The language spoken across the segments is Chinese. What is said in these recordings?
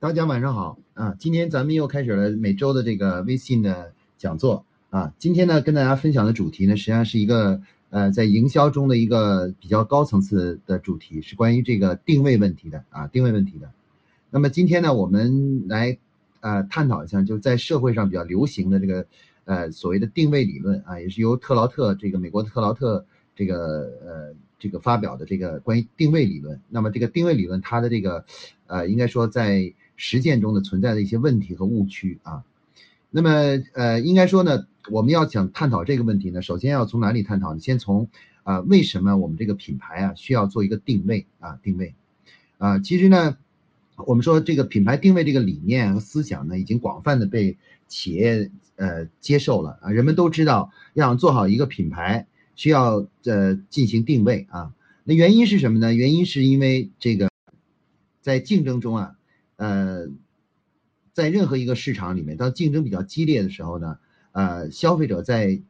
大家晚上好啊！今天咱们又开始了每周的这个微信的讲座啊。今天呢，跟大家分享的主题呢，实际上是一个呃，在营销中的一个比较高层次的主题，是关于这个定位问题的啊，定位问题的。那么今天呢，我们来呃探讨一下，就是在社会上比较流行的这个呃所谓的定位理论啊，也是由特劳特这个美国特劳特这个呃。这个发表的这个关于定位理论，那么这个定位理论它的这个，呃，应该说在实践中的存在的一些问题和误区啊，那么呃，应该说呢，我们要想探讨这个问题呢，首先要从哪里探讨呢？先从啊，为什么我们这个品牌啊需要做一个定位啊？定位啊，其实呢，我们说这个品牌定位这个理念和思想呢，已经广泛的被企业呃接受了啊，人们都知道要想做好一个品牌。需要呃进行定位啊，那原因是什么呢？原因是因为这个在竞争中啊，呃，在任何一个市场里面，当竞争比较激烈的时候呢，呃，消费者在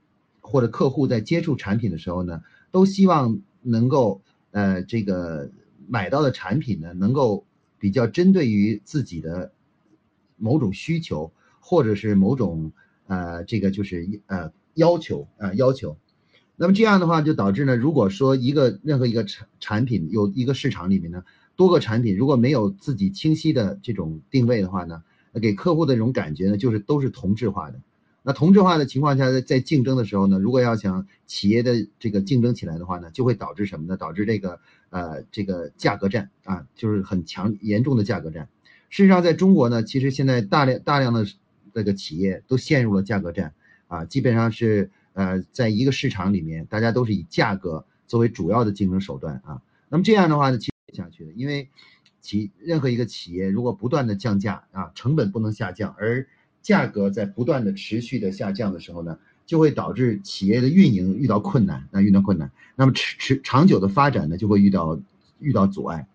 或者客户在接触产品的时候呢，都希望能够呃这个买到的产品呢，能够比较针对于自己的某种需求或者是某种呃这个就是呃要求啊要求。那么这样的话就导致呢，如果说一个任何一个产产品有一个市场里面呢，多个产品如果没有自己清晰的这种定位的话呢，那给客户的这种感觉呢，就是都是同质化的。那同质化的情况下，在在竞争的时候呢，如果要想企业的这个竞争起来的话呢，就会导致什么呢？导致这个呃这个价格战啊，就是很强严重的价格战。事实上，在中国呢，其实现在大量大量的这个企业都陷入了价格战啊，基本上是。呃，在一个市场里面，大家都是以价格作为主要的竞争手段啊。那么这样的话呢，其下去的，因为企任何一个企业如果不断的降价啊，成本不能下降，而价格在不断的持续的下降的时候呢，就会导致企业的运营遇到困难啊，遇到困难。那么持持长久的发展呢，就会遇到遇到阻碍。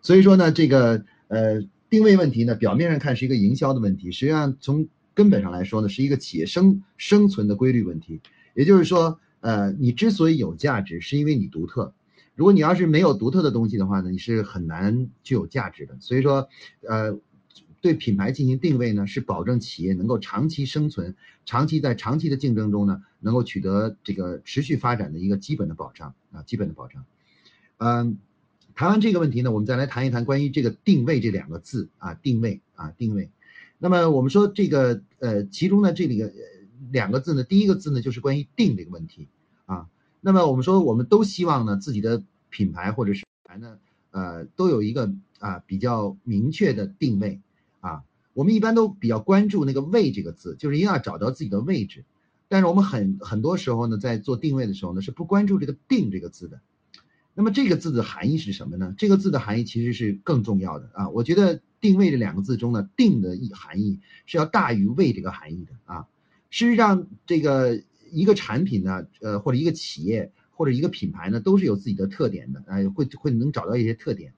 所以说呢，这个呃定位问题呢，表面上看是一个营销的问题，实际上从根本上来说呢，是一个企业生生存的规律问题。也就是说，呃，你之所以有价值，是因为你独特。如果你要是没有独特的东西的话呢，你是很难具有价值的。所以说，呃，对品牌进行定位呢，是保证企业能够长期生存、长期在长期的竞争中呢，能够取得这个持续发展的一个基本的保障啊，基本的保障。嗯，谈完这个问题呢，我们再来谈一谈关于这个定位这两个字啊，定位啊，定位。那么我们说这个呃，其中呢这里个。两个字呢，第一个字呢就是关于定这个问题啊。那么我们说，我们都希望呢自己的品牌或者是牌呢，呃，都有一个啊比较明确的定位啊。我们一般都比较关注那个位这个字，就是一定要找到自己的位置。但是我们很很多时候呢，在做定位的时候呢，是不关注这个定这个字的。那么这个字的含义是什么呢？这个字的含义其实是更重要的啊。我觉得定位这两个字中呢，定的意含义是要大于位这个含义的啊。事实上，这个一个产品呢，呃，或者一个企业或者一个品牌呢，都是有自己的特点的，哎，会会能找到一些特点。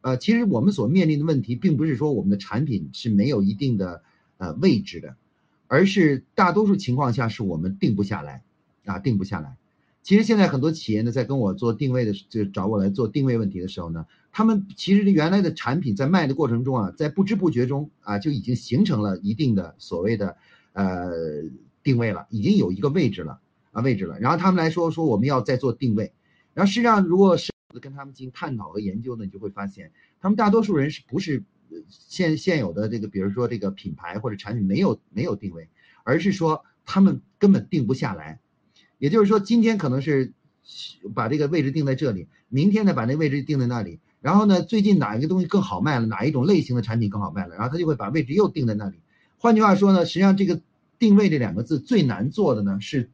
呃，其实我们所面临的问题，并不是说我们的产品是没有一定的呃位置的，而是大多数情况下是我们定不下来，啊，定不下来。其实现在很多企业呢，在跟我做定位的，就找我来做定位问题的时候呢，他们其实原来的产品在卖的过程中啊，在不知不觉中啊，就已经形成了一定的所谓的。呃，定位了，已经有一个位置了啊，位置了。然后他们来说说我们要再做定位，然后实际上如果是跟他们进行探讨和研究呢，你就会发现，他们大多数人是不是现现有的这个，比如说这个品牌或者产品没有没有定位，而是说他们根本定不下来。也就是说，今天可能是把这个位置定在这里，明天呢把那位置定在那里，然后呢最近哪一个东西更好卖了，哪一种类型的产品更好卖了，然后他就会把位置又定在那里。换句话说呢，实际上这个。定位这两个字最难做的呢，是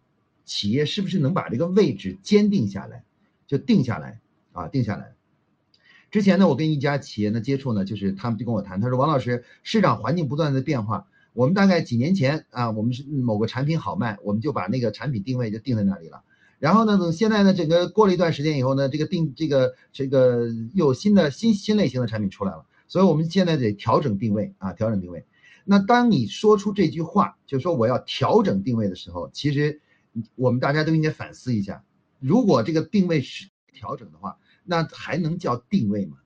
企业是不是能把这个位置坚定下来，就定下来啊，定下来。之前呢，我跟一家企业呢接触呢，就是他们就跟我谈，他说王老师，市场环境不断的变化，我们大概几年前啊，我们是某个产品好卖，我们就把那个产品定位就定在那里了。然后呢，等现在呢，整个过了一段时间以后呢，这个定这个这个又有新的新新类型的产品出来了，所以我们现在得调整定位啊，调整定位。那当你说出这句话，就说我要调整定位的时候，其实我们大家都应该反思一下，如果这个定位是调整的话，那还能叫定位吗？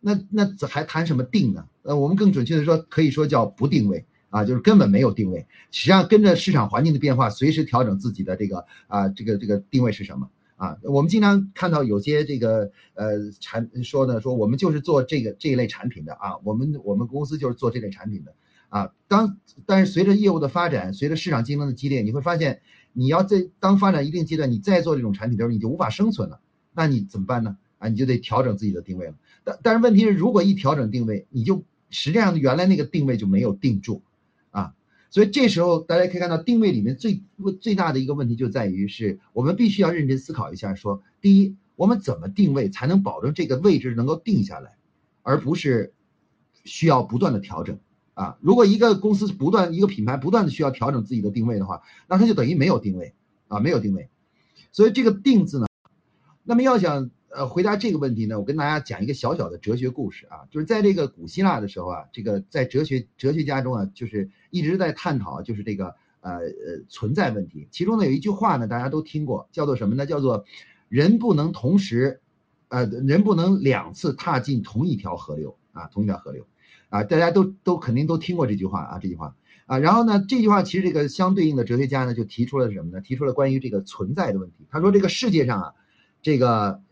那那还谈什么定呢？呃，我们更准确的说，可以说叫不定位啊，就是根本没有定位。实际上跟着市场环境的变化，随时调整自己的这个啊，这个这个定位是什么啊？我们经常看到有些这个呃产说呢，说我们就是做这个这一类产品的啊，我们我们公司就是做这类产品的啊。当但是随着业务的发展，随着市场竞争的激烈，你会发现。你要在当发展一定阶段，你再做这种产品的时候，你就无法生存了。那你怎么办呢？啊，你就得调整自己的定位了。但但是问题是，如果一调整定位，你就实际上原来那个定位就没有定住，啊，所以这时候大家可以看到，定位里面最最大的一个问题就在于，是我们必须要认真思考一下，说第一，我们怎么定位才能保证这个位置能够定下来，而不是需要不断的调整。啊，如果一个公司不断一个品牌不断的需要调整自己的定位的话，那它就等于没有定位啊，没有定位。所以这个定字呢，那么要想呃回答这个问题呢，我跟大家讲一个小小的哲学故事啊，就是在这个古希腊的时候啊，这个在哲学哲学家中啊，就是一直在探讨就是这个呃呃存在问题。其中呢有一句话呢，大家都听过，叫做什么呢？叫做人不能同时，呃人不能两次踏进同一条河流啊，同一条河流。啊，大家都都肯定都听过这句话啊，这句话啊，然后呢，这句话其实这个相对应的哲学家呢就提出了什么呢？提出了关于这个存在的问题。他说这个世界上啊，这个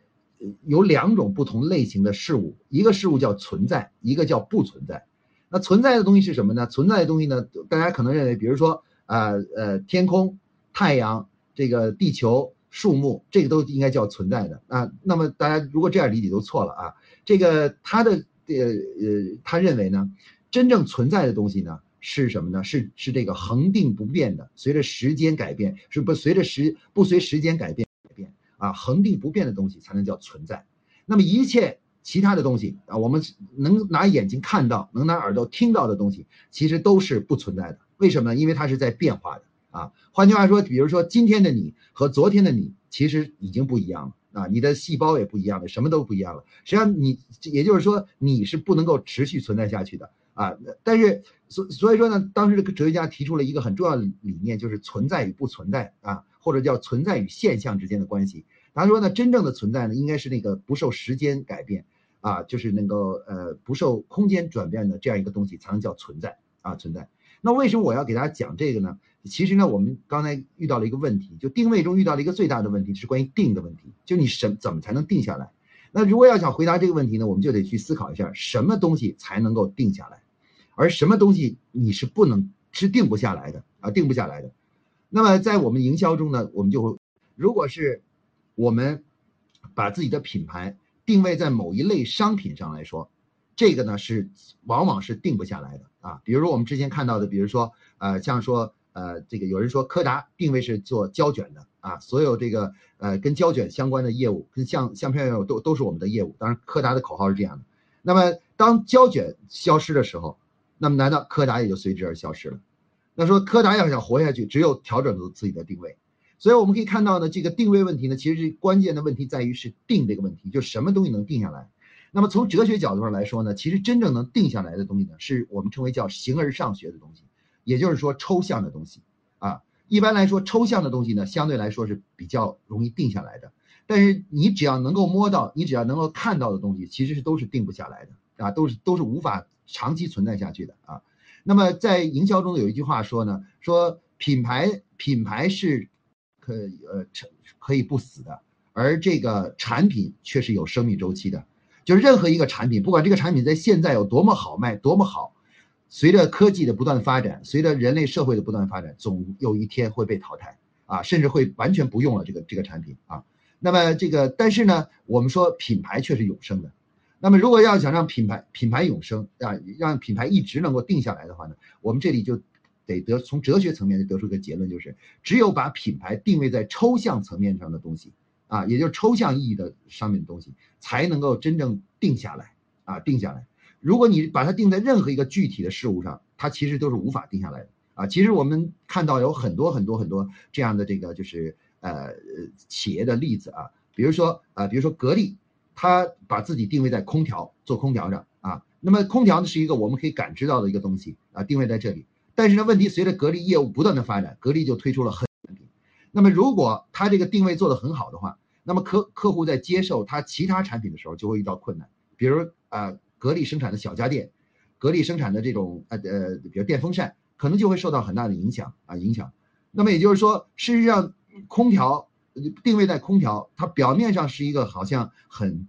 有两种不同类型的事物，一个事物叫存在，一个叫不存在。那存在的东西是什么呢？存在的东西呢，大家可能认为，比如说啊呃天空、太阳、这个地球、树木，这个都应该叫存在的啊。那么大家如果这样理解都错了啊。这个它的。呃呃，他认为呢，真正存在的东西呢是什么呢？是是这个恒定不变的，随着时间改变，是不随着时不随时间改变改变啊，恒定不变的东西才能叫存在。那么一切其他的东西啊，我们能拿眼睛看到，能拿耳朵听到的东西，其实都是不存在的。为什么呢？因为它是在变化的啊。换句话说，比如说今天的你和昨天的你，其实已经不一样了。啊，你的细胞也不一样了，什么都不一样了。实际上，你也就是说，你是不能够持续存在下去的啊。但是，所所以说呢，当时这个哲学家提出了一个很重要的理念，就是存在与不存在啊，或者叫存在与现象之间的关系。他说呢，真正的存在呢，应该是那个不受时间改变啊，就是能够呃不受空间转变的这样一个东西，才能叫存在啊存在。那为什么我要给大家讲这个呢？其实呢，我们刚才遇到了一个问题，就定位中遇到了一个最大的问题，是关于定的问题。就你什怎么才能定下来？那如果要想回答这个问题呢，我们就得去思考一下，什么东西才能够定下来，而什么东西你是不能是定不下来的啊，定不下来的。那么在我们营销中呢，我们就会，如果是我们把自己的品牌定位在某一类商品上来说。这个呢是往往是定不下来的啊，比如说我们之前看到的，比如说呃，像说呃，这个有人说柯达定位是做胶卷的啊，所有这个呃跟胶卷相关的业务，跟相相片业务都都是我们的业务。当然，柯达的口号是这样的。那么当胶卷消失的时候，那么难道柯达也就随之而消失了？那说柯达要想活下去，只有调整自己的定位。所以我们可以看到呢，这个定位问题呢，其实关键的问题在于是定这个问题，就什么东西能定下来。那么从哲学角度上来说呢，其实真正能定下来的东西呢，是我们称为叫形而上学的东西，也就是说抽象的东西啊。一般来说，抽象的东西呢，相对来说是比较容易定下来的。但是你只要能够摸到，你只要能够看到的东西，其实是都是定不下来的啊，都是都是无法长期存在下去的啊。那么在营销中有一句话说呢，说品牌品牌是可呃成可以不死的，而这个产品却是有生命周期的。就是任何一个产品，不管这个产品在现在有多么好卖，多么好，随着科技的不断发展，随着人类社会的不断发展，总有一天会被淘汰啊，甚至会完全不用了这个这个产品啊。那么这个，但是呢，我们说品牌却是永生的。那么如果要想让品牌品牌永生啊，让品牌一直能够定下来的话呢，我们这里就得得从哲学层面得出一个结论，就是只有把品牌定位在抽象层面上的东西。啊，也就是抽象意义的商品的东西，才能够真正定下来啊，定下来。如果你把它定在任何一个具体的事物上，它其实都是无法定下来的啊。其实我们看到有很多很多很多这样的这个就是呃企业的例子啊，比如说啊，比如说格力，它把自己定位在空调做空调上啊。那么空调呢是一个我们可以感知到的一个东西啊，定位在这里。但是呢，问题随着格力业务不断的发展，格力就推出了很。那么，如果它这个定位做得很好的话，那么客客户在接受它其他产品的时候就会遇到困难。比如啊格力生产的小家电，格力生产的这种呃呃比如电风扇，可能就会受到很大的影响啊影响。那么也就是说，事实上空调定位在空调，它表面上是一个好像很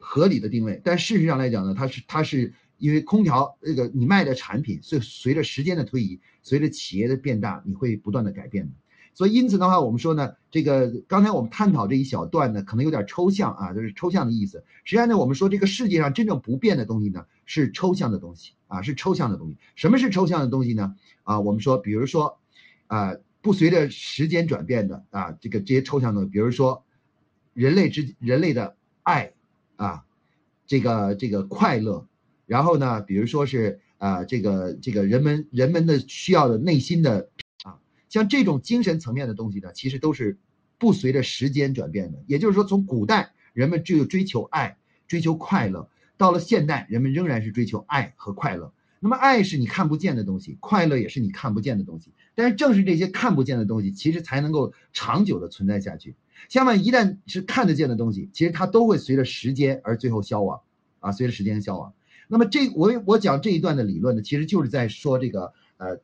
合理的定位，但事实上来讲呢，它是它是。因为空调这个你卖的产品，随随着时间的推移，随着企业的变大，你会不断的改变的。所以因此的话，我们说呢，这个刚才我们探讨这一小段呢，可能有点抽象啊，就是抽象的意思。实际上呢，我们说这个世界上真正不变的东西呢，是抽象的东西啊，是抽象的东西。什么是抽象的东西呢？啊，我们说，比如说，啊，不随着时间转变的啊，这个这些抽象的，比如说，人类之人类的爱啊，这个这个快乐。然后呢，比如说是啊，这个这个人们人们的需要的内心的，像这种精神层面的东西呢，其实都是不随着时间转变的。也就是说，从古代人们只有追求爱、追求快乐，到了现代，人们仍然是追求爱和快乐。那么，爱是你看不见的东西，快乐也是你看不见的东西。但是，正是这些看不见的东西，其实才能够长久的存在下去。相反，一旦是看得见的东西，其实它都会随着时间而最后消亡啊，随着时间消亡。那么这我我讲这一段的理论呢，其实就是在说这个呃，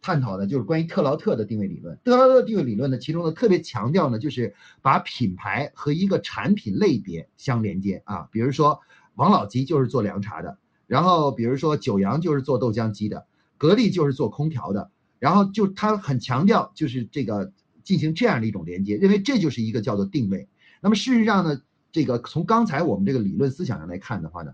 探讨的就是关于特劳特的定位理论。特劳特定位理论呢，其中呢特别强调呢，就是把品牌和一个产品类别相连接啊。比如说王老吉就是做凉茶的，然后比如说九阳就是做豆浆机的，格力就是做空调的，然后就他很强调就是这个进行这样的一种连接，认为这就是一个叫做定位。那么事实上呢？这个从刚才我们这个理论思想上来看的话呢，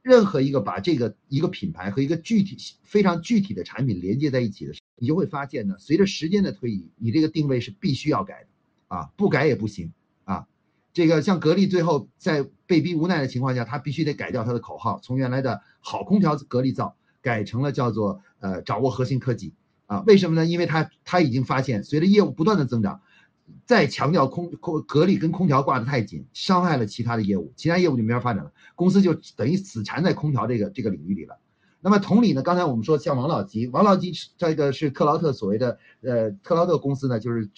任何一个把这个一个品牌和一个具体非常具体的产品连接在一起的时候，你就会发现呢，随着时间的推移，你这个定位是必须要改的，啊，不改也不行啊。这个像格力最后在被逼无奈的情况下，他必须得改掉他的口号，从原来的好空调格力造改成了叫做呃掌握核心科技啊。为什么呢？因为他他已经发现，随着业务不断的增长。再强调空空格力跟空调挂得太紧，伤害了其他的业务，其他业务就没法发展了，公司就等于死缠在空调这个这个领域里了。那么同理呢，刚才我们说像王老吉，王老吉这个是克劳特所谓的呃克劳特公司呢，就是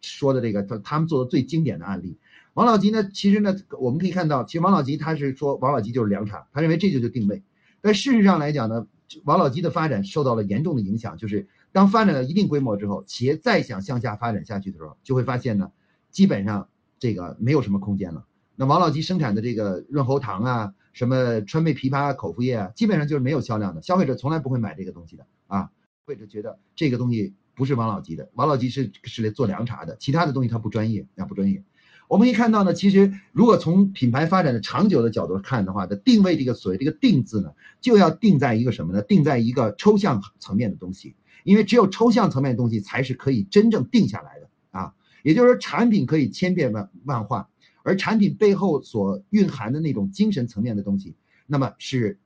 说的这个他他们做的最经典的案例。王老吉呢，其实呢我们可以看到，其实王老吉他是说王老吉就是凉茶，他认为这就是定位。但事实上来讲呢，王老吉的发展受到了严重的影响，就是。当发展到一定规模之后，企业再想向下发展下去的时候，就会发现呢，基本上这个没有什么空间了。那王老吉生产的这个润喉糖啊，什么川贝枇杷口服液啊，基本上就是没有销量的，消费者从来不会买这个东西的啊。消费者觉得这个东西不是王老吉的，王老吉是是来做凉茶的，其他的东西它不专业，啊不专业。我们可以看到呢，其实如果从品牌发展的长久的角度看的话，的定位这个所谓这个定字呢，就要定在一个什么呢？定在一个抽象层面的东西。因为只有抽象层面的东西才是可以真正定下来的啊，也就是说，产品可以千变万万化，而产品背后所蕴含的那种精神层面的东西，那么是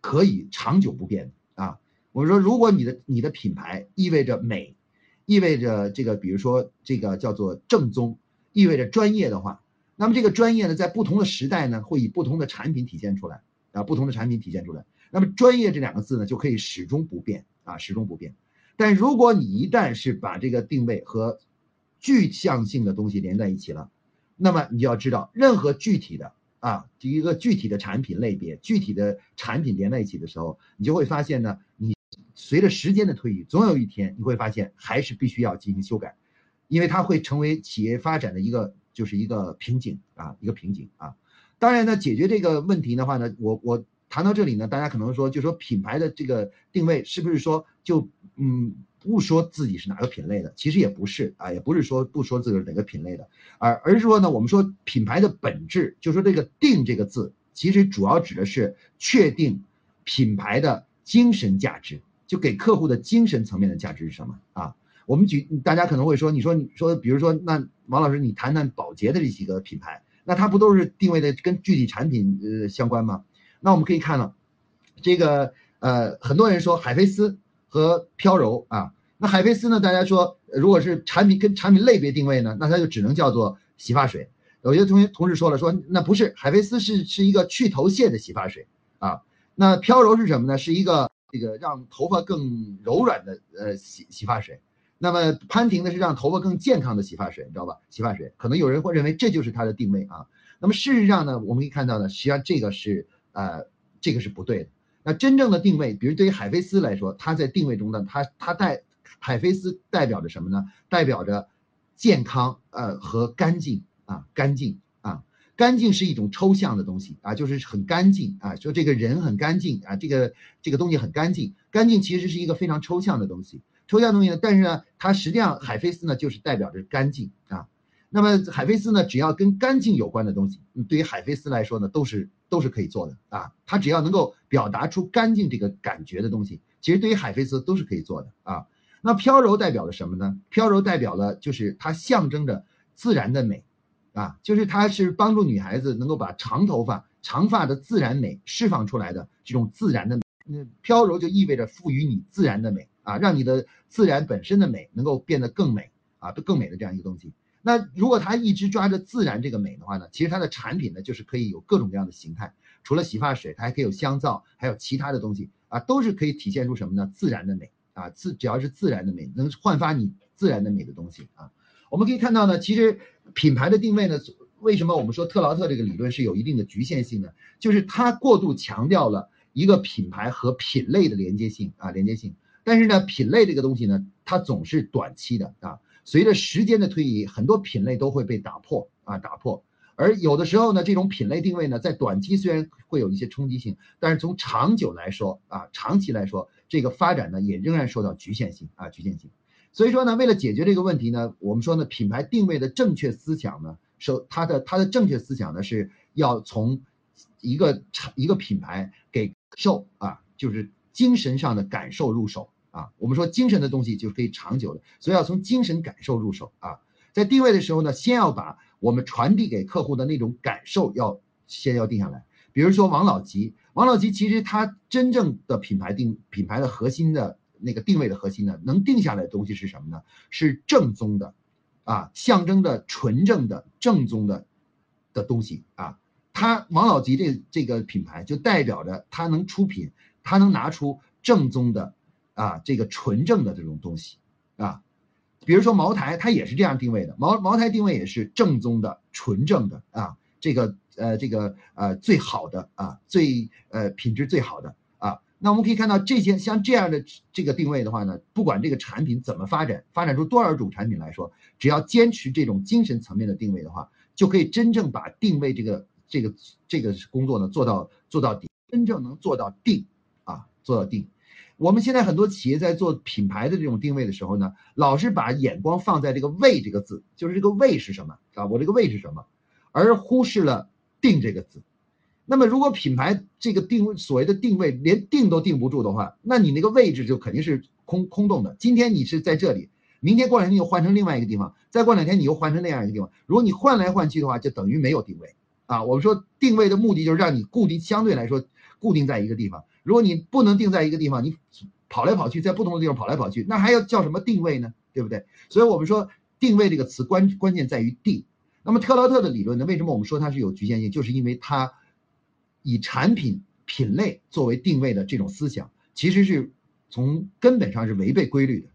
可以长久不变的啊。我说，如果你的你的品牌意味着美，意味着这个，比如说这个叫做正宗，意味着专业的话，那么这个专业呢，在不同的时代呢，会以不同的产品体现出来啊，不同的产品体现出来，那么专业这两个字呢，就可以始终不变。啊，始终不变。但如果你一旦是把这个定位和具象性的东西连在一起了，那么你就要知道，任何具体的啊，一个具体的产品类别、具体的产品连在一起的时候，你就会发现呢，你随着时间的推移，总有一天你会发现还是必须要进行修改，因为它会成为企业发展的一个就是一个瓶颈啊，一个瓶颈啊。当然呢，解决这个问题的话呢，我我。谈到这里呢，大家可能说，就说品牌的这个定位是不是说就嗯不说自己是哪个品类的？其实也不是啊，也不是说不说自己是哪个品类的，而而是说呢，我们说品牌的本质，就说这个“定”这个字，其实主要指的是确定品牌的精神价值，就给客户的精神层面的价值是什么啊？我们举大家可能会说，你说你说，比如说那王老师，你谈谈宝洁的这几个品牌，那它不都是定位的跟具体产品呃相关吗？那我们可以看到，这个呃，很多人说海飞丝和飘柔啊，那海飞丝呢，大家说如果是产品跟产品类别定位呢，那它就只能叫做洗发水。有些同学同事说了，说那不是海飞丝是是一个去头屑的洗发水啊，那飘柔是什么呢？是一个这个让头发更柔软的呃洗洗发水。那么潘婷呢是让头发更健康的洗发水，你知道吧？洗发水可能有人会认为这就是它的定位啊。那么事实上呢，我们可以看到呢，实际上这个是呃这个是不对的。那真正的定位，比如对于海飞丝来说，它在定位中呢，它它代海飞丝代表着什么呢？代表着健康呃和干净啊，干净啊，干净是一种抽象的东西啊，就是很干净啊，说这个人很干净啊，这个这个东西很干净，干净其实是一个非常抽象的东西。抽象东西呢，但是呢，它实际上海飞丝呢就是代表着干净啊。那么海飞丝呢，只要跟干净有关的东西，对于海飞丝来说呢，都是都是可以做的啊。它只要能够表达出干净这个感觉的东西，其实对于海飞丝都是可以做的啊。那飘柔代表了什么呢？飘柔代表了就是它象征着自然的美啊，就是它是帮助女孩子能够把长头发、长发的自然美释放出来的这种自然的。那飘柔就意味着赋予你自然的美。啊，让你的自然本身的美能够变得更美啊，更美的这样一个东西。那如果他一直抓着自然这个美的话呢，其实它的产品呢就是可以有各种各样的形态。除了洗发水，它还可以有香皂，还有其他的东西啊，都是可以体现出什么呢？自然的美啊，自只要是自然的美，能焕发你自然的美的东西啊。我们可以看到呢，其实品牌的定位呢，为什么我们说特劳特这个理论是有一定的局限性呢？就是它过度强调了一个品牌和品类的连接性啊，连接性。但是呢，品类这个东西呢，它总是短期的啊。随着时间的推移，很多品类都会被打破啊，打破。而有的时候呢，这种品类定位呢，在短期虽然会有一些冲击性，但是从长久来说啊，长期来说，这个发展呢，也仍然受到局限性啊，局限性。所以说呢，为了解决这个问题呢，我们说呢，品牌定位的正确思想呢，首它的它的正确思想呢，是要从一个一个品牌给受啊，就是精神上的感受入手。啊，我们说精神的东西就是可以长久的，所以要从精神感受入手啊。在定位的时候呢，先要把我们传递给客户的那种感受要先要定下来。比如说王老吉，王老吉其实他真正的品牌定品牌的核心的那个定位的核心呢，能定下来的东西是什么呢？是正宗的，啊，象征着纯正的正宗的的东西啊。他王老吉这这个品牌就代表着他能出品，他能拿出正宗的。啊，这个纯正的这种东西，啊，比如说茅台，它也是这样定位的。茅茅台定位也是正宗的、纯正的啊，这个呃，这个呃最好的啊，最呃品质最好的啊。那我们可以看到这些像这样的这个定位的话呢，不管这个产品怎么发展，发展出多少种产品来说，只要坚持这种精神层面的定位的话，就可以真正把定位这个这个这个工作呢做到做到底，真正能做到定啊，做到定。我们现在很多企业在做品牌的这种定位的时候呢，老是把眼光放在这个“位”这个字，就是这个“位”是什么啊？我这个“位”是什么？而忽视了“定”这个字。那么，如果品牌这个定位所谓的定位连定都定不住的话，那你那个位置就肯定是空空洞的。今天你是在这里，明天过两天又换成另外一个地方，再过两天你又换成那样一个地方。如果你换来换去的话，就等于没有定位啊。我们说定位的目的就是让你固定，相对来说固定在一个地方。如果你不能定在一个地方，你跑来跑去，在不同的地方跑来跑去，那还要叫什么定位呢？对不对？所以我们说定位这个词关关键在于定。那么特劳特的理论呢？为什么我们说它是有局限性？就是因为它以产品品类作为定位的这种思想，其实是从根本上是违背规律的，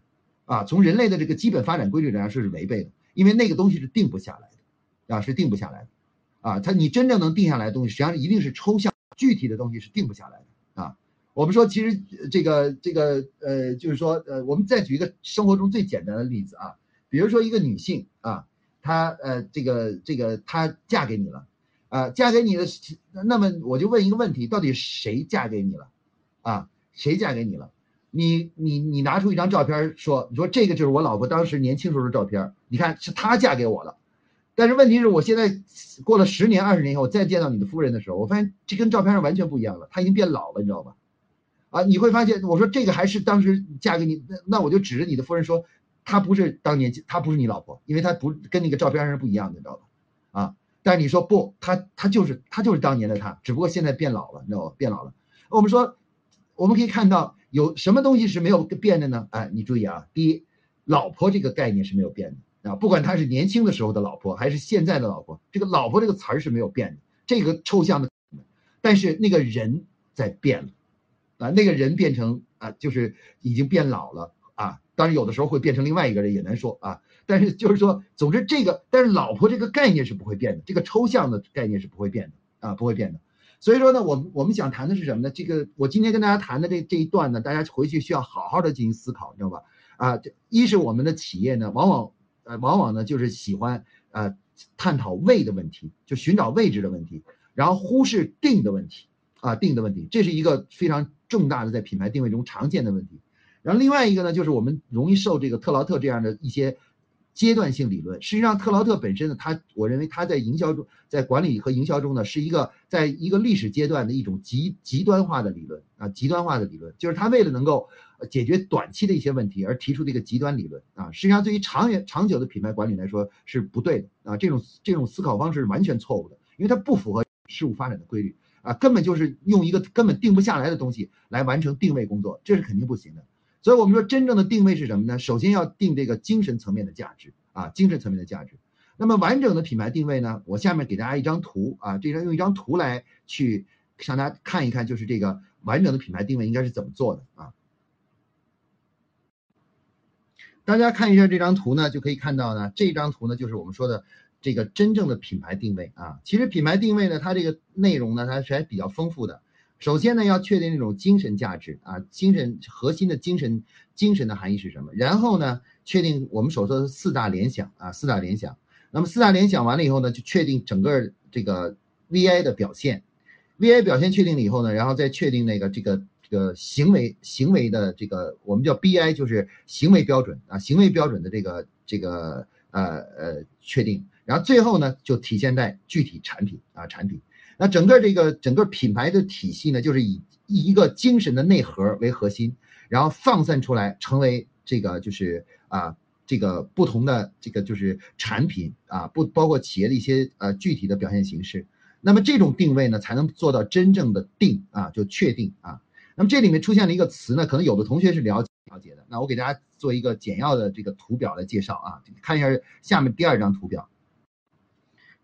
啊，从人类的这个基本发展规律来说是违背的，因为那个东西是定不下来的，啊，是定不下来的，啊，它你真正能定下来的东西，实际上一定是抽象具体的东西是定不下来的。啊，我们说其实这个这个呃，就是说呃，我们再举一个生活中最简单的例子啊，比如说一个女性啊，她呃这个这个她嫁给你了，啊，嫁给你的，那么我就问一个问题，到底谁嫁给你了？啊，谁嫁给你了？你你你拿出一张照片说，你说这个就是我老婆当时年轻时候的照片，你看是她嫁给我了。但是问题是我现在过了十年二十年以后，我再见到你的夫人的时候，我发现这跟照片上完全不一样了，她已经变老了，你知道吧？啊，你会发现，我说这个还是当时嫁给你，那那我就指着你的夫人说，她不是当年，她不是你老婆，因为她不跟那个照片上不一样的，你知道吧？啊，但是你说不，她她就是她就是当年的她，只不过现在变老了，你知道吧？变老了。我们说，我们可以看到有什么东西是没有变的呢？哎，你注意啊，第一，老婆这个概念是没有变的。啊，不管她是年轻的时候的老婆，还是现在的老婆，这个“老婆”这个词儿是没有变的，这个抽象的，但是那个人在变了，啊，那个人变成啊，就是已经变老了啊，当然有的时候会变成另外一个人也难说啊，但是就是说，总之这个，但是老婆这个概念是不会变的，这个抽象的概念是不会变的啊，不会变的。所以说呢，我我们想谈的是什么呢？这个我今天跟大家谈的这这一段呢，大家回去需要好好的进行思考，你知道吧？啊，一是我们的企业呢，往往呃往往呢就是喜欢呃探讨位的问题，就寻找位置的问题，然后忽视定的问题啊定的问题，这是一个非常重大的在品牌定位中常见的问题。然后另外一个呢，就是我们容易受这个特劳特这样的一些。阶段性理论，实际上特劳特本身呢，他我认为他在营销中，在管理和营销中呢，是一个在一个历史阶段的一种极极端化的理论啊，极端化的理论，就是他为了能够解决短期的一些问题而提出的一个极端理论啊，实际上对于长远长久的品牌管理来说是不对的啊，这种这种思考方式是完全错误的，因为它不符合事物发展的规律啊，根本就是用一个根本定不下来的东西来完成定位工作，这是肯定不行的。所以我们说，真正的定位是什么呢？首先要定这个精神层面的价值啊，精神层面的价值。那么完整的品牌定位呢？我下面给大家一张图啊，这张用一张图来去向大家看一看，就是这个完整的品牌定位应该是怎么做的啊。大家看一下这张图呢，就可以看到呢，这张图呢就是我们说的这个真正的品牌定位啊。其实品牌定位呢，它这个内容呢，它是还比较丰富的。首先呢，要确定这种精神价值啊，精神核心的精神精神的含义是什么？然后呢，确定我们所说的四大联想啊，四大联想。那么四大联想完了以后呢，就确定整个这个 VI 的表现，VI 表现确定了以后呢，然后再确定那个这个这个行为行为的这个我们叫 BI，就是行为标准啊，行为标准的这个这个呃呃确定，然后最后呢，就体现在具体产品啊产品。那整个这个整个品牌的体系呢，就是以一个精神的内核为核心，然后放散出来，成为这个就是啊这个不同的这个就是产品啊，不包括企业的一些呃具体的表现形式。那么这种定位呢，才能做到真正的定啊，就确定啊。那么这里面出现了一个词呢，可能有的同学是了解了解的。那我给大家做一个简要的这个图表来介绍啊，看一下下面第二张图表。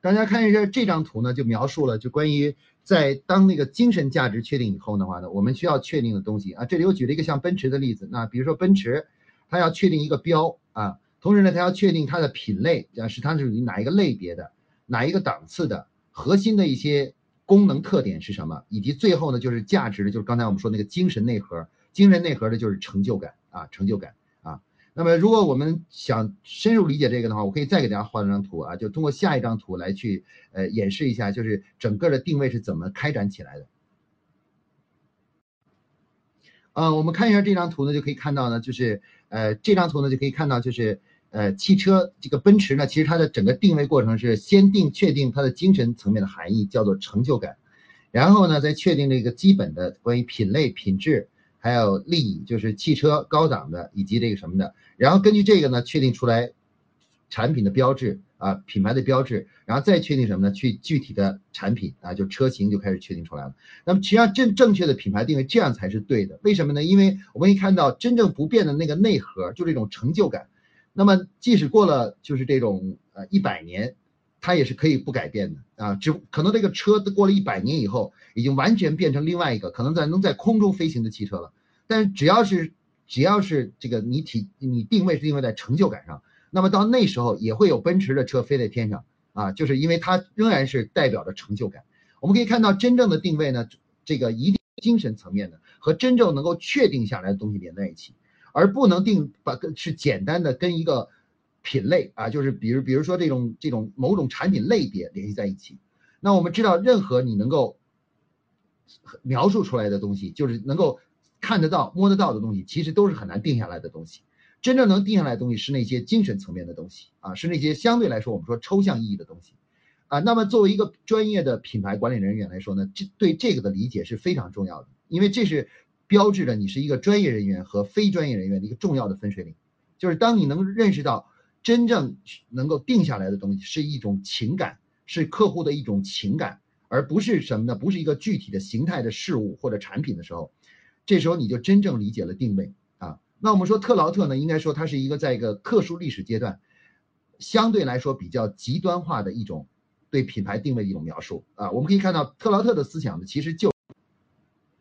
大家看一下这张图呢，就描述了就关于在当那个精神价值确定以后的话呢，我们需要确定的东西啊。这里我举了一个像奔驰的例子，那比如说奔驰，它要确定一个标啊，同时呢，它要确定它的品类啊，是它是属于哪一个类别的，哪一个档次的，核心的一些功能特点是什么，以及最后呢就是价值的，就是刚才我们说那个精神内核，精神内核的就是成就感啊，成就感。那么，如果我们想深入理解这个的话，我可以再给大家画一张图啊，就通过下一张图来去呃演示一下，就是整个的定位是怎么开展起来的。呃，我们看一下这张图呢，就可以看到呢，就是呃这张图呢就可以看到，就是呃汽车这个奔驰呢，其实它的整个定位过程是先定确定它的精神层面的含义，叫做成就感，然后呢再确定这个基本的关于品类品质。还有利益，就是汽车高档的以及这个什么的，然后根据这个呢，确定出来产品的标志啊，品牌的标志，然后再确定什么呢？去具体的产品啊，就车型就开始确定出来了。那么实际上正正确的品牌定位这样才是对的。为什么呢？因为我们可以看到真正不变的那个内核，就这种成就感。那么即使过了就是这种呃一百年。它也是可以不改变的啊，只可能这个车过了一百年以后，已经完全变成另外一个可能在能在空中飞行的汽车了。但是只要是只要是这个你体你定位是定位在成就感上，那么到那时候也会有奔驰的车飞在天上啊，就是因为它仍然是代表着成就感。我们可以看到真正的定位呢，这个一定精神层面的和真正能够确定下来的东西连在一起，而不能定把是简单的跟一个。品类啊，就是比如比如说这种这种某种产品类别联系在一起，那我们知道，任何你能够描述出来的东西，就是能够看得到、摸得到的东西，其实都是很难定下来的东西。真正能定下来的东西是那些精神层面的东西啊，是那些相对来说我们说抽象意义的东西啊。那么作为一个专业的品牌管理人员来说呢，这对这个的理解是非常重要的，因为这是标志着你是一个专业人员和非专业人员的一个重要的分水岭，就是当你能认识到。真正能够定下来的东西是一种情感，是客户的一种情感，而不是什么呢？不是一个具体的形态的事物或者产品的时候，这时候你就真正理解了定位啊。那我们说特劳特呢，应该说它是一个在一个特殊历史阶段，相对来说比较极端化的一种对品牌定位的一种描述啊。我们可以看到特劳特的思想呢，其实就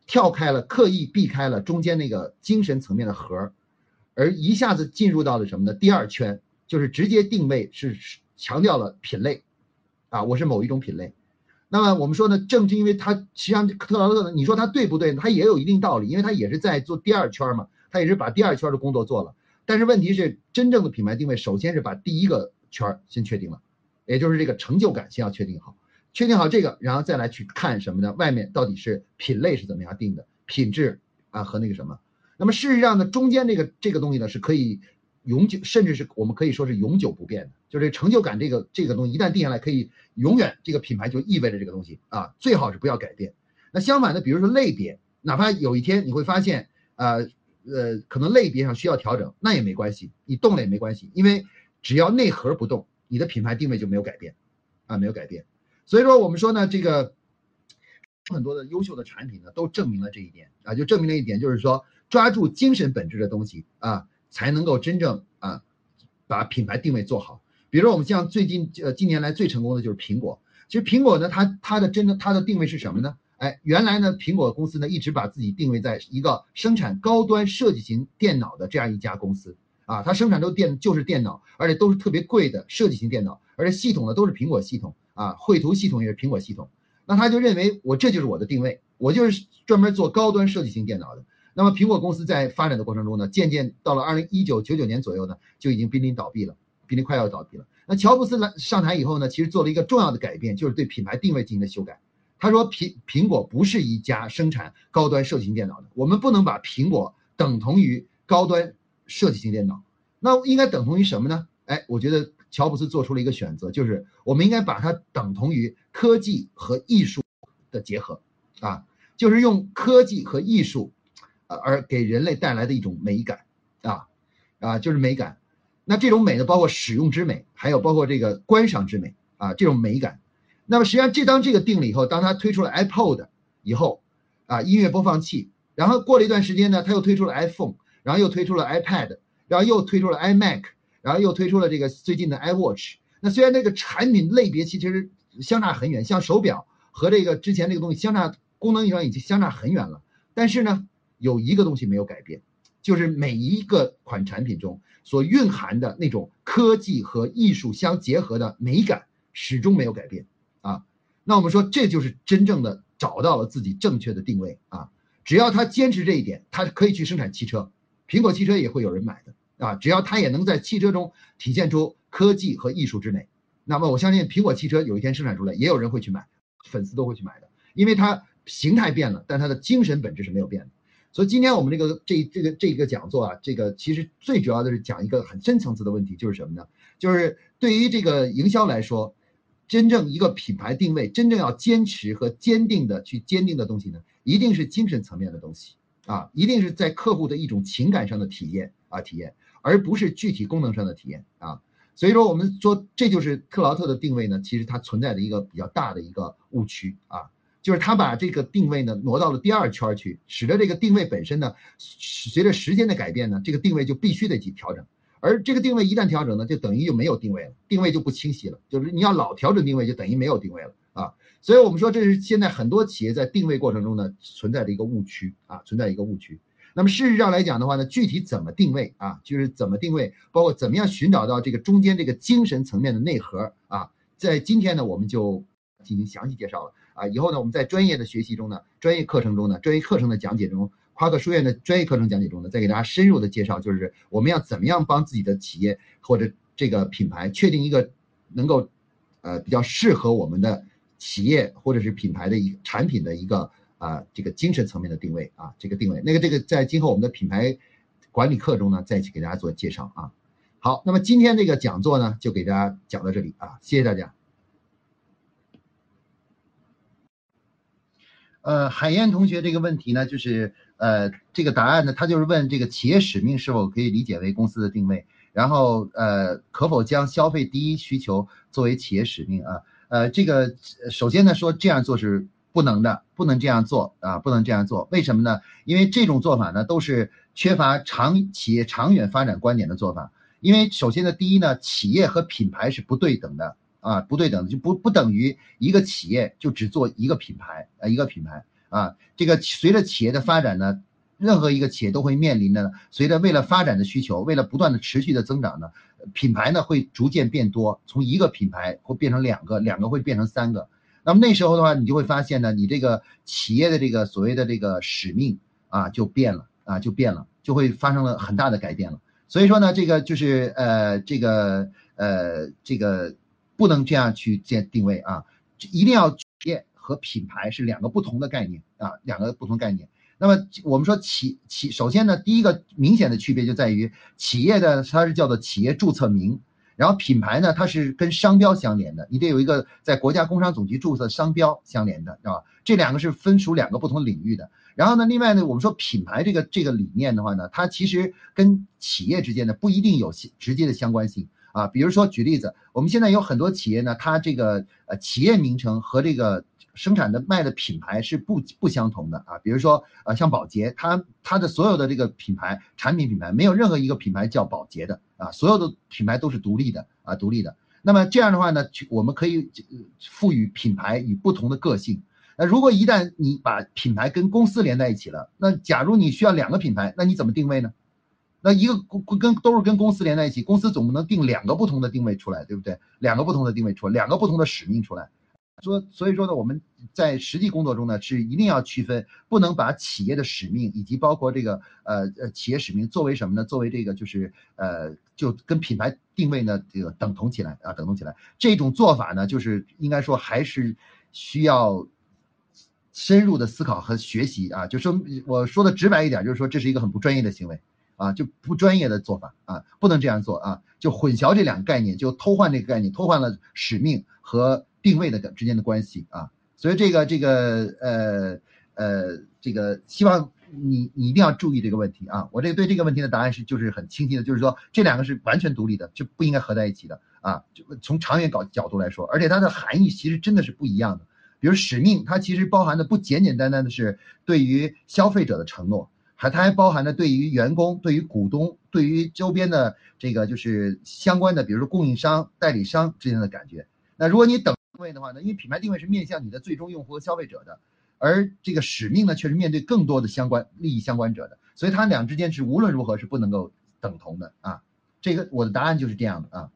跳开了，刻意避开了中间那个精神层面的核，而一下子进入到了什么呢？第二圈。就是直接定位是强调了品类，啊，我是某一种品类。那么我们说呢，正是因为它实际上特劳特呢，你说它对不对？它也有一定道理，因为它也是在做第二圈嘛，它也是把第二圈的工作做了。但是问题是，真正的品牌定位，首先是把第一个圈先确定了，也就是这个成就感先要确定好，确定好这个，然后再来去看什么呢？外面到底是品类是怎么样定的，品质啊和那个什么。那么事实上呢，中间这个这个东西呢是可以永久，甚至是我们可以说是永久不变的，就是成就感这个这个东西一旦定下来，可以永远这个品牌就意味着这个东西啊，最好是不要改变。那相反的，比如说类别，哪怕有一天你会发现，呃。呃，可能类别上需要调整，那也没关系，你动了也没关系，因为只要内核不动，你的品牌定位就没有改变，啊，没有改变。所以说我们说呢，这个很多的优秀的产品呢，都证明了这一点啊，就证明了一点，就是说抓住精神本质的东西啊，才能够真正啊把品牌定位做好。比如说我们像最近呃近年来最成功的就是苹果，其实苹果呢，它它的真的它的定位是什么呢？哎，原来呢，苹果公司呢一直把自己定位在一个生产高端设计型电脑的这样一家公司啊，它生产都电就是电脑，而且都是特别贵的设计型电脑，而且系统呢都是苹果系统啊，绘图系统也是苹果系统。那他就认为我这就是我的定位，我就是专门做高端设计型电脑的。那么苹果公司在发展的过程中呢，渐渐到了二零一九九九年左右呢，就已经濒临倒闭了，濒临快要倒闭了。那乔布斯来上台以后呢，其实做了一个重要的改变，就是对品牌定位进行了修改。他说苹苹果不是一家生产高端设计型电脑的，我们不能把苹果等同于高端设计型电脑，那应该等同于什么呢？哎，我觉得乔布斯做出了一个选择，就是我们应该把它等同于科技和艺术的结合，啊，就是用科技和艺术，而给人类带来的一种美感，啊，啊，就是美感。那这种美呢，包括使用之美，还有包括这个观赏之美，啊，这种美感。那么实际上，这当这个定了以后，当他推出了 iPod 以后，啊，音乐播放器，然后过了一段时间呢，他又推出了 iPhone，然后又推出了 iPad，然后又推出了 iMac，然后又推出了这个最近的 iWatch。那虽然那个产品类别其实相差很远，像手表和这个之前这个东西相差功能上已经相差很远了，但是呢，有一个东西没有改变，就是每一个款产品中所蕴含的那种科技和艺术相结合的美感始终没有改变。啊，那我们说这就是真正的找到了自己正确的定位啊！只要他坚持这一点，他可以去生产汽车，苹果汽车也会有人买的啊！只要他也能在汽车中体现出科技和艺术之美，那么我相信苹果汽车有一天生产出来，也有人会去买，粉丝都会去买的，因为它形态变了，但它的精神本质是没有变的。所以今天我们这个这这个这个讲座啊，这个其实最主要的是讲一个很深层次的问题，就是什么呢？就是对于这个营销来说。真正一个品牌定位，真正要坚持和坚定的去坚定的东西呢，一定是精神层面的东西啊，一定是在客户的一种情感上的体验啊体验，而不是具体功能上的体验啊。所以说，我们说这就是特劳特的定位呢，其实它存在的一个比较大的一个误区啊，就是他把这个定位呢挪到了第二圈去，使得这个定位本身呢，随着时间的改变呢，这个定位就必须得去调整。而这个定位一旦调整呢，就等于就没有定位了，定位就不清晰了。就是你要老调整定位，就等于没有定位了啊。所以我们说，这是现在很多企业在定位过程中呢存在的一个误区啊，存在一个误区。那么事实上来讲的话呢，具体怎么定位啊，就是怎么定位，包括怎么样寻找到这个中间这个精神层面的内核啊，在今天呢，我们就进行详细介绍了啊。以后呢，我们在专业的学习中呢，专业课程中呢，专业课程的讲解中。夸克书院的专业课程讲解中呢，再给大家深入的介绍，就是我们要怎么样帮自己的企业或者这个品牌确定一个能够，呃，比较适合我们的企业或者是品牌的一个产品的一个啊这个精神层面的定位啊，这个定位。那个这个在今后我们的品牌管理课中呢，再去给大家做介绍啊。好，那么今天这个讲座呢，就给大家讲到这里啊，谢谢大家。呃，海燕同学这个问题呢，就是。呃，这个答案呢，他就是问这个企业使命是否可以理解为公司的定位，然后呃，可否将消费第一需求作为企业使命啊？呃，这个首先呢说这样做是不能的，不能这样做啊，不能这样做。为什么呢？因为这种做法呢都是缺乏长企业长远发展观点的做法。因为首先呢，第一呢，企业和品牌是不对等的啊，不对等的就不不等于一个企业就只做一个品牌啊，一个品牌。啊，这个随着企业的发展呢，任何一个企业都会面临的，随着为了发展的需求，为了不断的持续的增长呢，品牌呢会逐渐变多，从一个品牌会变成两个，两个会变成三个。那么那时候的话，你就会发现呢，你这个企业的这个所谓的这个使命啊就变了啊就变了，就会发生了很大的改变了。所以说呢，这个就是呃这个呃这个不能这样去建定位啊，一定要企业和品牌是两个不同的概念啊，两个不同概念。那么我们说企企，首先呢，第一个明显的区别就在于企业的它是叫做企业注册名，然后品牌呢它是跟商标相连的，你得有一个在国家工商总局注册商标相连的，是吧？这两个是分属两个不同领域的。然后呢，另外呢，我们说品牌这个这个理念的话呢，它其实跟企业之间呢不一定有直接的相关性啊。比如说举例子，我们现在有很多企业呢，它这个呃企业名称和这个。生产的卖的品牌是不不相同的啊，比如说呃像宝洁，它它的所有的这个品牌产品品牌没有任何一个品牌叫宝洁的啊，所有的品牌都是独立的啊，独立的。那么这样的话呢，我们可以赋予品牌以不同的个性。那如果一旦你把品牌跟公司连在一起了，那假如你需要两个品牌，那你怎么定位呢？那一个公跟都是跟公司连在一起，公司总不能定两个不同的定位出来，对不对？两个不同的定位出来，两个不同的使命出来。说，所以说呢，我们在实际工作中呢，是一定要区分，不能把企业的使命以及包括这个呃呃企业使命作为什么呢？作为这个就是呃就跟品牌定位呢这个等同起来啊，等同起来。这种做法呢，就是应该说还是需要深入的思考和学习啊。就说我说的直白一点，就是说这是一个很不专业的行为啊，就不专业的做法啊，不能这样做啊，就混淆这两个概念，就偷换这个概念，偷换了使命和。定位的之间的关系啊，所以这个这个呃呃这个希望你你一定要注意这个问题啊。我这对这个问题的答案是就是很清晰的，就是说这两个是完全独立的，就不应该合在一起的啊。就从长远搞角度来说，而且它的含义其实真的是不一样的。比如使命，它其实包含的不简简单单的是对于消费者的承诺，它还包含了对于员工、对于股东、对于周边的这个就是相关的，比如说供应商、代理商之间的感觉。那如果你等。位的话呢，因为品牌定位是面向你的最终用户和消费者的，而这个使命呢，却是面对更多的相关利益相关者的，所以它俩之间是无论如何是不能够等同的啊。这个我的答案就是这样的啊。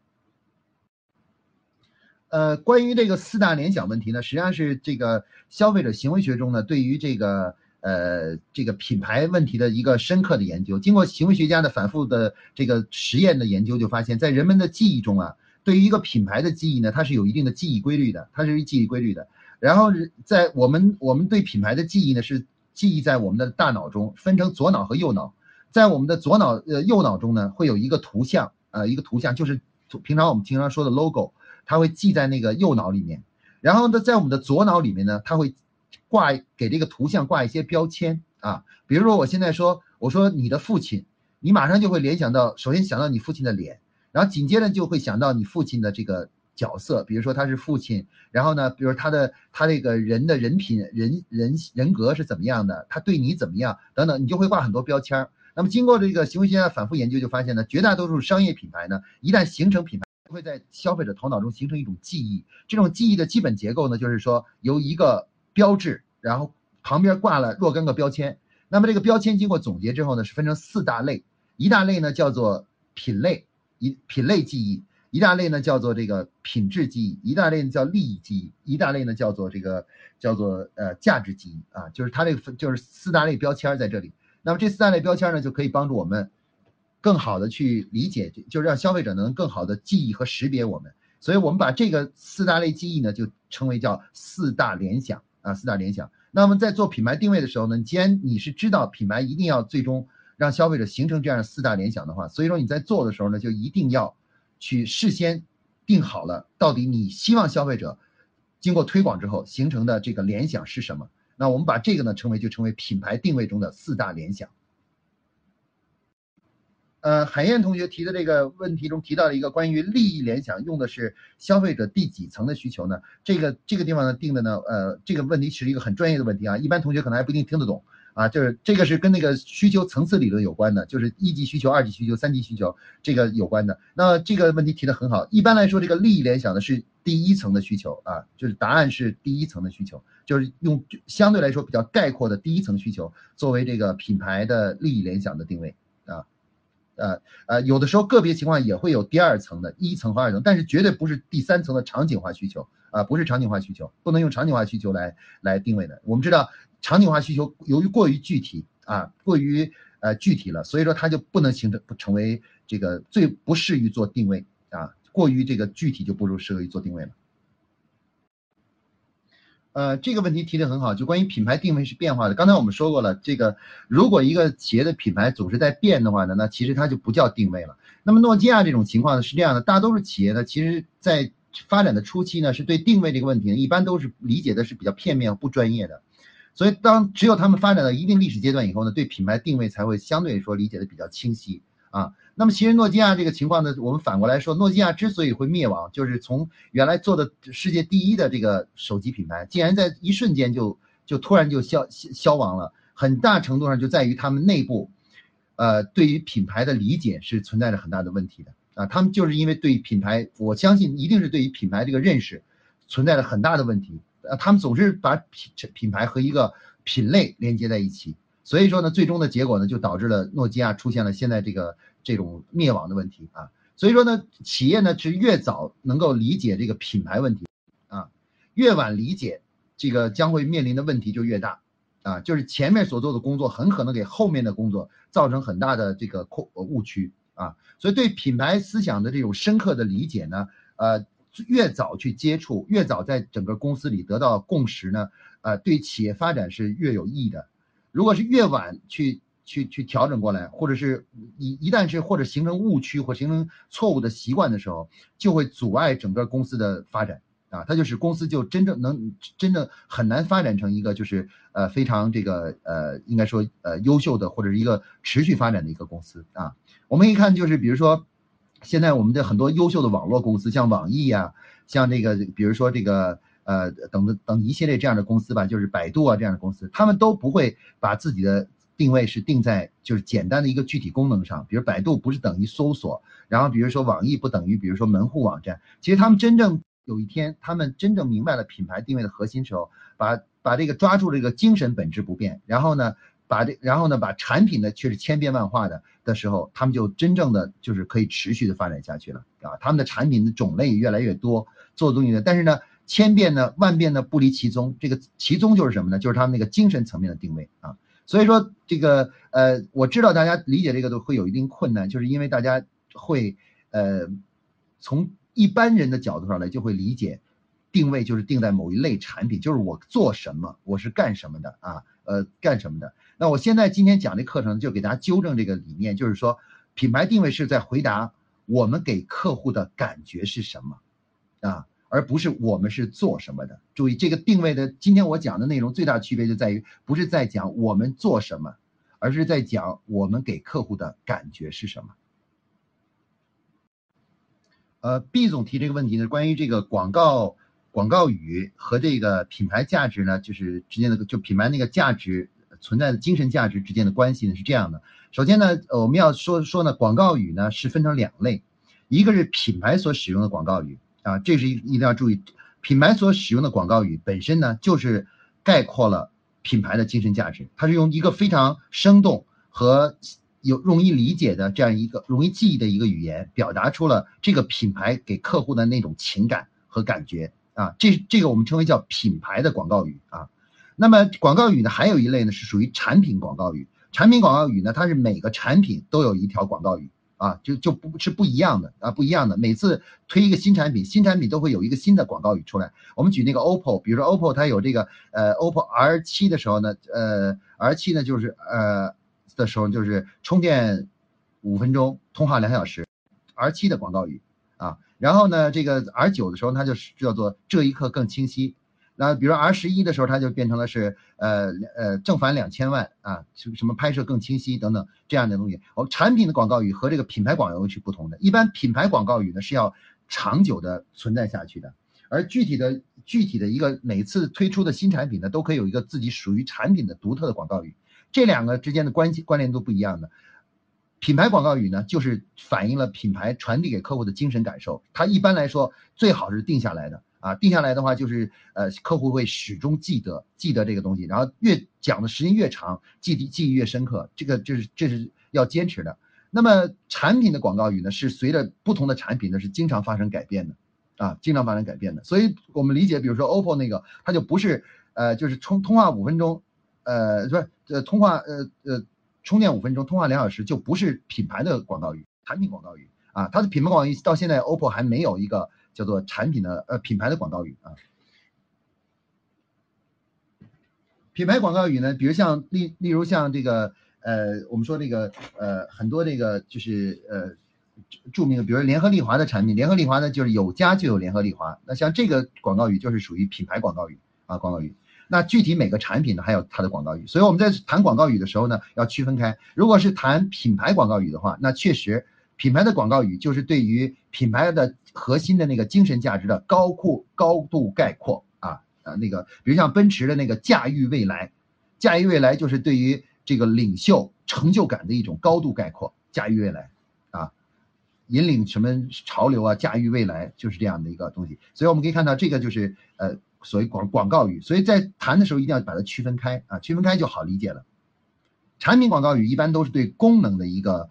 呃，关于这个四大联想问题呢，实际上是这个消费者行为学中呢，对于这个呃这个品牌问题的一个深刻的研究。经过行为学家的反复的这个实验的研究，就发现，在人们的记忆中啊。对于一个品牌的记忆呢，它是有一定的记忆规律的，它是记忆规律的。然后在我们我们对品牌的记忆呢，是记忆在我们的大脑中，分成左脑和右脑。在我们的左脑呃右脑中呢，会有一个图像，呃一个图像就是平常我们经常说的 logo，它会记在那个右脑里面。然后呢，在我们的左脑里面呢，它会挂给这个图像挂一些标签啊，比如说我现在说我说你的父亲，你马上就会联想到，首先想到你父亲的脸。然后紧接着就会想到你父亲的这个角色，比如说他是父亲，然后呢，比如他的他这个人的人品、人人人格是怎么样的，他对你怎么样等等，你就会挂很多标签。那么经过这个行为学家反复研究，就发现呢，绝大多数商业品牌呢，一旦形成品牌，会在消费者头脑中形成一种记忆。这种记忆的基本结构呢，就是说由一个标志，然后旁边挂了若干个标签。那么这个标签经过总结之后呢，是分成四大类，一大类呢叫做品类。一品类记忆，一大类呢叫做这个品质记忆，一大类呢叫利益记忆，一大类呢叫做这个叫做呃价值记忆啊，就是它这个就是四大类标签在这里。那么这四大类标签呢，就可以帮助我们更好的去理解，就是让消费者能更好的记忆和识别我们。所以我们把这个四大类记忆呢，就称为叫四大联想啊，四大联想。那么在做品牌定位的时候呢，既然你是知道品牌一定要最终。让消费者形成这样四大联想的话，所以说你在做的时候呢，就一定要去事先定好了，到底你希望消费者经过推广之后形成的这个联想是什么？那我们把这个呢称为就称为品牌定位中的四大联想。呃，海燕同学提的这个问题中提到了一个关于利益联想用的是消费者第几层的需求呢？这个这个地方呢定的呢，呃，这个问题是一个很专业的问题啊，一般同学可能还不一定听得懂。啊，就是这个是跟那个需求层次理论有关的，就是一级需求、二级需求、三级需求这个有关的。那这个问题提的很好。一般来说，这个利益联想的是第一层的需求啊，就是答案是第一层的需求，就是用相对来说比较概括的第一层需求作为这个品牌的利益联想的定位。呃呃，有的时候个别情况也会有第二层的一层和二层，但是绝对不是第三层的场景化需求啊，不是场景化需求，不能用场景化需求来来定位的。我们知道场景化需求由于过于具体啊，过于呃具体了，所以说它就不能形成不成为这个最不适于做定位啊，过于这个具体就不如适合于做定位了。呃，这个问题提的很好，就关于品牌定位是变化的。刚才我们说过了，这个如果一个企业的品牌总是在变的话呢，那其实它就不叫定位了。那么诺基亚这种情况呢是这样的，大多数企业呢，其实在发展的初期呢，是对定位这个问题呢，一般都是理解的是比较片面、不专业的。所以当只有他们发展到一定历史阶段以后呢，对品牌定位才会相对来说理解的比较清晰啊。那么其实诺基亚这个情况呢，我们反过来说，诺基亚之所以会灭亡，就是从原来做的世界第一的这个手机品牌，竟然在一瞬间就就突然就消消亡了。很大程度上就在于他们内部，呃，对于品牌的理解是存在着很大的问题的啊。他们就是因为对品牌，我相信一定是对于品牌这个认识存在着很大的问题。呃，他们总是把品品牌和一个品类连接在一起，所以说呢，最终的结果呢，就导致了诺基亚出现了现在这个。这种灭亡的问题啊，所以说呢，企业呢是越早能够理解这个品牌问题啊，越晚理解这个将会面临的问题就越大啊，就是前面所做的工作很可能给后面的工作造成很大的这个误误区啊，所以对品牌思想的这种深刻的理解呢，呃，越早去接触，越早在整个公司里得到共识呢，呃，对企业发展是越有益的，如果是越晚去。去去调整过来，或者是一一旦是或者形成误区或形成错误的习惯的时候，就会阻碍整个公司的发展啊，它就是公司就真正能真正很难发展成一个就是呃非常这个呃应该说呃优秀的或者是一个持续发展的一个公司啊。我们一看就是比如说现在我们的很多优秀的网络公司，像网易呀，像这个比如说这个呃等等等一系列这样的公司吧，就是百度啊这样的公司，他们都不会把自己的。定位是定在就是简单的一个具体功能上，比如百度不是等于搜索，然后比如说网易不等于比如说门户网站。其实他们真正有一天，他们真正明白了品牌定位的核心时候，把把这个抓住这个精神本质不变，然后呢，把这然后呢把产品呢却是千变万化的的时候，他们就真正的就是可以持续的发展下去了啊。他们的产品的种类越来越多，做东西呢，但是呢千变呢万变呢不离其宗，这个其宗就是什么呢？就是他们那个精神层面的定位啊。所以说这个呃，我知道大家理解这个都会有一定困难，就是因为大家会呃从一般人的角度上来就会理解定位就是定在某一类产品，就是我做什么，我是干什么的啊，呃干什么的。那我现在今天讲这课程就给大家纠正这个理念，就是说品牌定位是在回答我们给客户的感觉是什么啊。而不是我们是做什么的。注意这个定位的，今天我讲的内容最大区别就在于，不是在讲我们做什么，而是在讲我们给客户的感觉是什么。呃，B 总提这个问题呢，关于这个广告广告语和这个品牌价值呢，就是之间的就品牌那个价值存在的精神价值之间的关系呢是这样的。首先呢，我们要说说呢，广告语呢是分成两类，一个是品牌所使用的广告语。啊，这是一一定要注意，品牌所使用的广告语本身呢，就是概括了品牌的精神价值。它是用一个非常生动和有容易理解的这样一个容易记忆的一个语言，表达出了这个品牌给客户的那种情感和感觉啊。这这个我们称为叫品牌的广告语啊。那么广告语呢，还有一类呢是属于产品广告语。产品广告语呢，它是每个产品都有一条广告语。啊，就就不是不一样的啊，不一样的。每次推一个新产品，新产品都会有一个新的广告语出来。我们举那个 OPPO，比如说 OPPO 它有这个呃 OPPO R 七的时候呢，呃 R 七呢就是呃的时候就是充电五分钟，通话两小时，R 七的广告语啊。然后呢，这个 R 九的时候它就是叫做这一刻更清晰。那比如 R 十一的时候，它就变成了是呃呃正反两千万啊，什么什么拍摄更清晰等等这样的东西。哦，产品的广告语和这个品牌广告语是不同的。一般品牌广告语呢是要长久的存在下去的，而具体的具体的一个每次推出的新产品呢，都可以有一个自己属于产品的独特的广告语。这两个之间的关系关联都不一样的。品牌广告语呢，就是反映了品牌传递给客户的精神感受。它一般来说最好是定下来的。啊，定下来的话就是，呃，客户会始终记得记得这个东西，然后越讲的时间越长，记记忆越深刻，这个就是这是要坚持的。那么产品的广告语呢，是随着不同的产品呢是经常发生改变的，啊，经常发生改变的。所以我们理解，比如说 OPPO 那个，它就不是呃，就是充通话五分钟，呃，不是呃通话呃呃充电五分钟，通话两小时，就不是品牌的广告语，产品广告语啊，它的品牌广告语到现在 OPPO 还没有一个叫做产品的呃品牌的广告语啊。品牌广告语呢，比如像例例如像这个呃，我们说这个呃很多这个就是呃著名的，比如联合利华的产品，联合利华呢就是有家就有联合利华，那像这个广告语就是属于品牌广告语啊广告语。那具体每个产品呢还有它的广告语，所以我们在谈广告语的时候呢要区分开。如果是谈品牌广告语的话，那确实品牌的广告语就是对于品牌的核心的那个精神价值的高库高度概括啊。啊，那个，比如像奔驰的那个驾驭未来，驾驭未来就是对于这个领袖成就感的一种高度概括。驾驭未来，啊，引领什么潮流啊？驾驭未来就是这样的一个东西。所以我们可以看到，这个就是呃，所谓广广告语。所以在谈的时候一定要把它区分开啊，区分开就好理解了。产品广告语一般都是对功能的一个，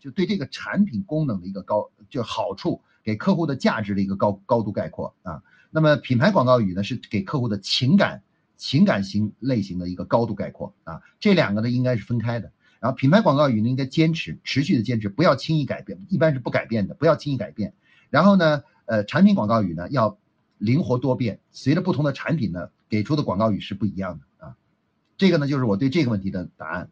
就对这个产品功能的一个高，就好处给客户的价值的一个高高度概括啊。那么品牌广告语呢，是给客户的情感、情感型类型的一个高度概括啊，这两个呢应该是分开的。然后品牌广告语呢应该坚持、持续的坚持，不要轻易改变，一般是不改变的，不要轻易改变。然后呢，呃，产品广告语呢要灵活多变，随着不同的产品呢给出的广告语是不一样的啊。这个呢就是我对这个问题的答案。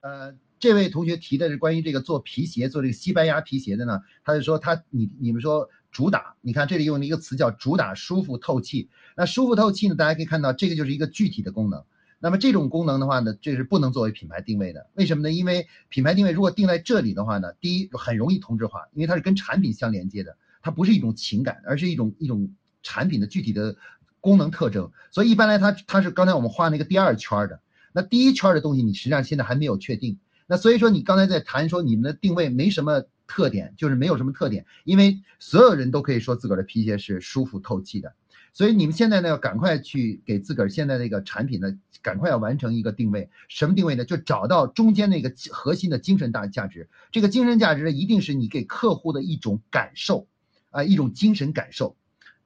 呃，这位同学提的是关于这个做皮鞋、做这个西班牙皮鞋的呢，他就说他你你们说。主打，你看这里用了一个词叫主打舒服透气。那舒服透气呢？大家可以看到，这个就是一个具体的功能。那么这种功能的话呢，这是不能作为品牌定位的。为什么呢？因为品牌定位如果定在这里的话呢，第一很容易同质化，因为它是跟产品相连接的，它不是一种情感，而是一种一种产品的具体的功能特征。所以一般来它它是刚才我们画那个第二圈的，那第一圈的东西你实际上现在还没有确定。那所以说你刚才在谈说你们的定位没什么。特点就是没有什么特点，因为所有人都可以说自个儿的皮鞋是舒服透气的，所以你们现在呢要赶快去给自个儿现在那个产品呢，赶快要完成一个定位，什么定位呢？就找到中间那个核心的精神大价值，这个精神价值呢，一定是你给客户的一种感受，啊，一种精神感受，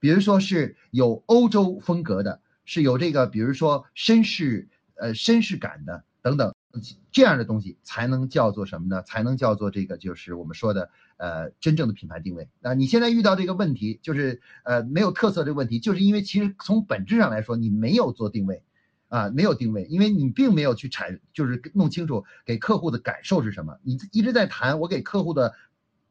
比如说是有欧洲风格的，是有这个，比如说绅士，呃，绅士感的等等。这样的东西才能叫做什么呢？才能叫做这个，就是我们说的，呃，真正的品牌定位。那你现在遇到这个问题，就是呃没有特色这个问题，就是因为其实从本质上来说，你没有做定位，啊，没有定位，因为你并没有去产，就是弄清楚给客户的感受是什么。你一直在谈我给客户的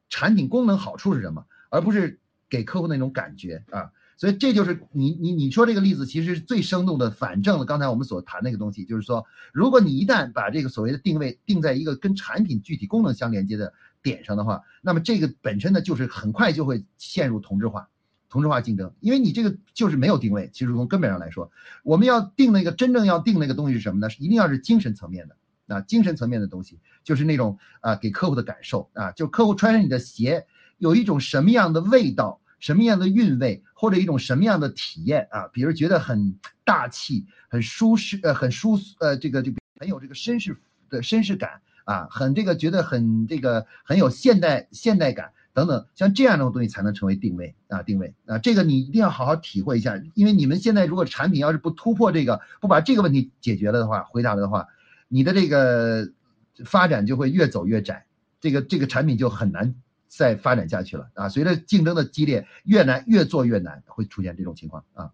产品功能好处是什么，而不是给客户那种感觉啊。所以这就是你你你说这个例子，其实是最生动的反证了刚才我们所谈那个东西，就是说，如果你一旦把这个所谓的定位定在一个跟产品具体功能相连接的点上的话，那么这个本身呢，就是很快就会陷入同质化，同质化竞争，因为你这个就是没有定位。其实从根本上来说，我们要定那个真正要定那个东西是什么呢？一定要是精神层面的啊，精神层面的东西，就是那种啊给客户的感受啊，就客户穿上你的鞋有一种什么样的味道。什么样的韵味，或者一种什么样的体验啊？比如觉得很大气、很舒适，呃，很舒，呃，这个就很有这个绅士的绅士感啊，很这个觉得很这个很有现代现代感等等，像这样的东西才能成为定位啊，定位啊，这个你一定要好好体会一下，因为你们现在如果产品要是不突破这个，不把这个问题解决了的话，回答了的话，你的这个发展就会越走越窄，这个这个产品就很难。再发展下去了啊！随着竞争的激烈，越难越做越难，会出现这种情况啊。